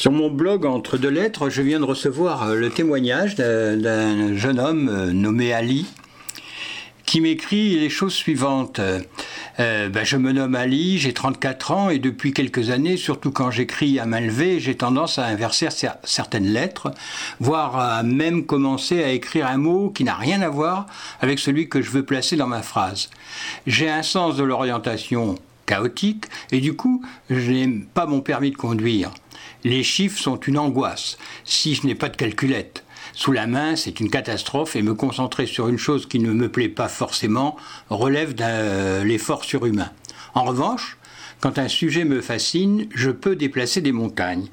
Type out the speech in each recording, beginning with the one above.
Sur mon blog Entre deux lettres, je viens de recevoir euh, le témoignage d'un jeune homme euh, nommé Ali qui m'écrit les choses suivantes. Euh, ben, je me nomme Ali, j'ai 34 ans et depuis quelques années, surtout quand j'écris à main levée, j'ai tendance à inverser certaines lettres, voire à même commencer à écrire un mot qui n'a rien à voir avec celui que je veux placer dans ma phrase. J'ai un sens de l'orientation chaotique et du coup, je n'aime pas mon permis de conduire. Les chiffres sont une angoisse, si je n'ai pas de calculette. Sous la main, c'est une catastrophe et me concentrer sur une chose qui ne me plaît pas forcément relève de l'effort surhumain. En revanche, quand un sujet me fascine, je peux déplacer des montagnes.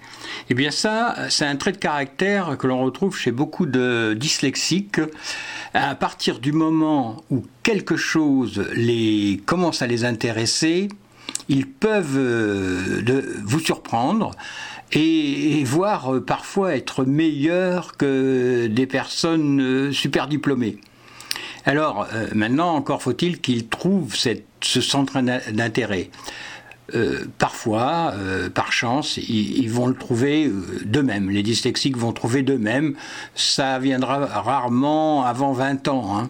Eh bien ça, c'est un trait de caractère que l'on retrouve chez beaucoup de dyslexiques. À partir du moment où quelque chose les commence à les intéresser, ils peuvent euh, vous surprendre et, voire euh, parfois être meilleurs que des personnes euh, super diplômées. Alors maintenant, encore faut-il qu'ils trouvent ce centre d'intérêt. parfois, par chance, ils, vont le trouver d'eux-mêmes. Les dyslexiques vont trouver d'eux-mêmes. Ça viendra rarement avant 20 ans. Hein.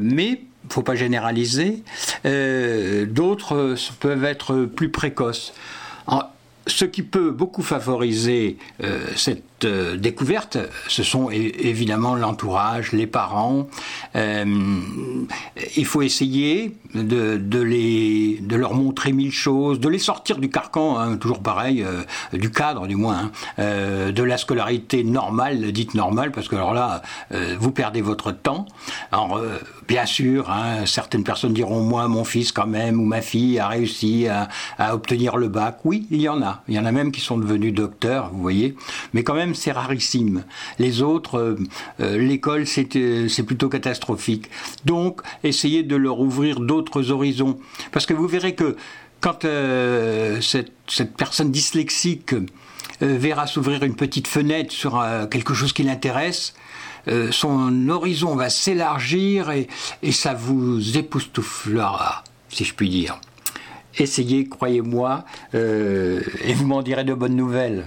mais faut pas généraliser. Euh, d'autres peuvent être plus précoces. Ce qui peut beaucoup favoriser euh, cette euh, découverte, ce sont évidemment l'entourage, les parents. Euh, il faut essayer de, les, de leur montrer mille choses, de les sortir du carcan, hein, toujours pareil, du cadre du moins, hein, de la scolarité normale, dite normale, parce que alors là, vous perdez votre temps. Alors, bien sûr, hein, certaines personnes diront, moi, mon fils quand même, ou ma fille a réussi à obtenir le bac. Oui, il y en a. Il y en a même qui sont devenus docteurs, vous voyez. Mais quand même, c'est rarissime. Les autres, euh, euh, l'école, euh, c'est plutôt catastrophique. Donc, essayez de leur ouvrir d'autres horizons. Parce que vous verrez que quand cette, personne dyslexique verra s'ouvrir une petite fenêtre sur quelque chose qui l'intéresse, son horizon va s'élargir et, et ça vous époustouflera, si je puis dire. Essayez, croyez-moi, et vous m'en direz de bonnes nouvelles.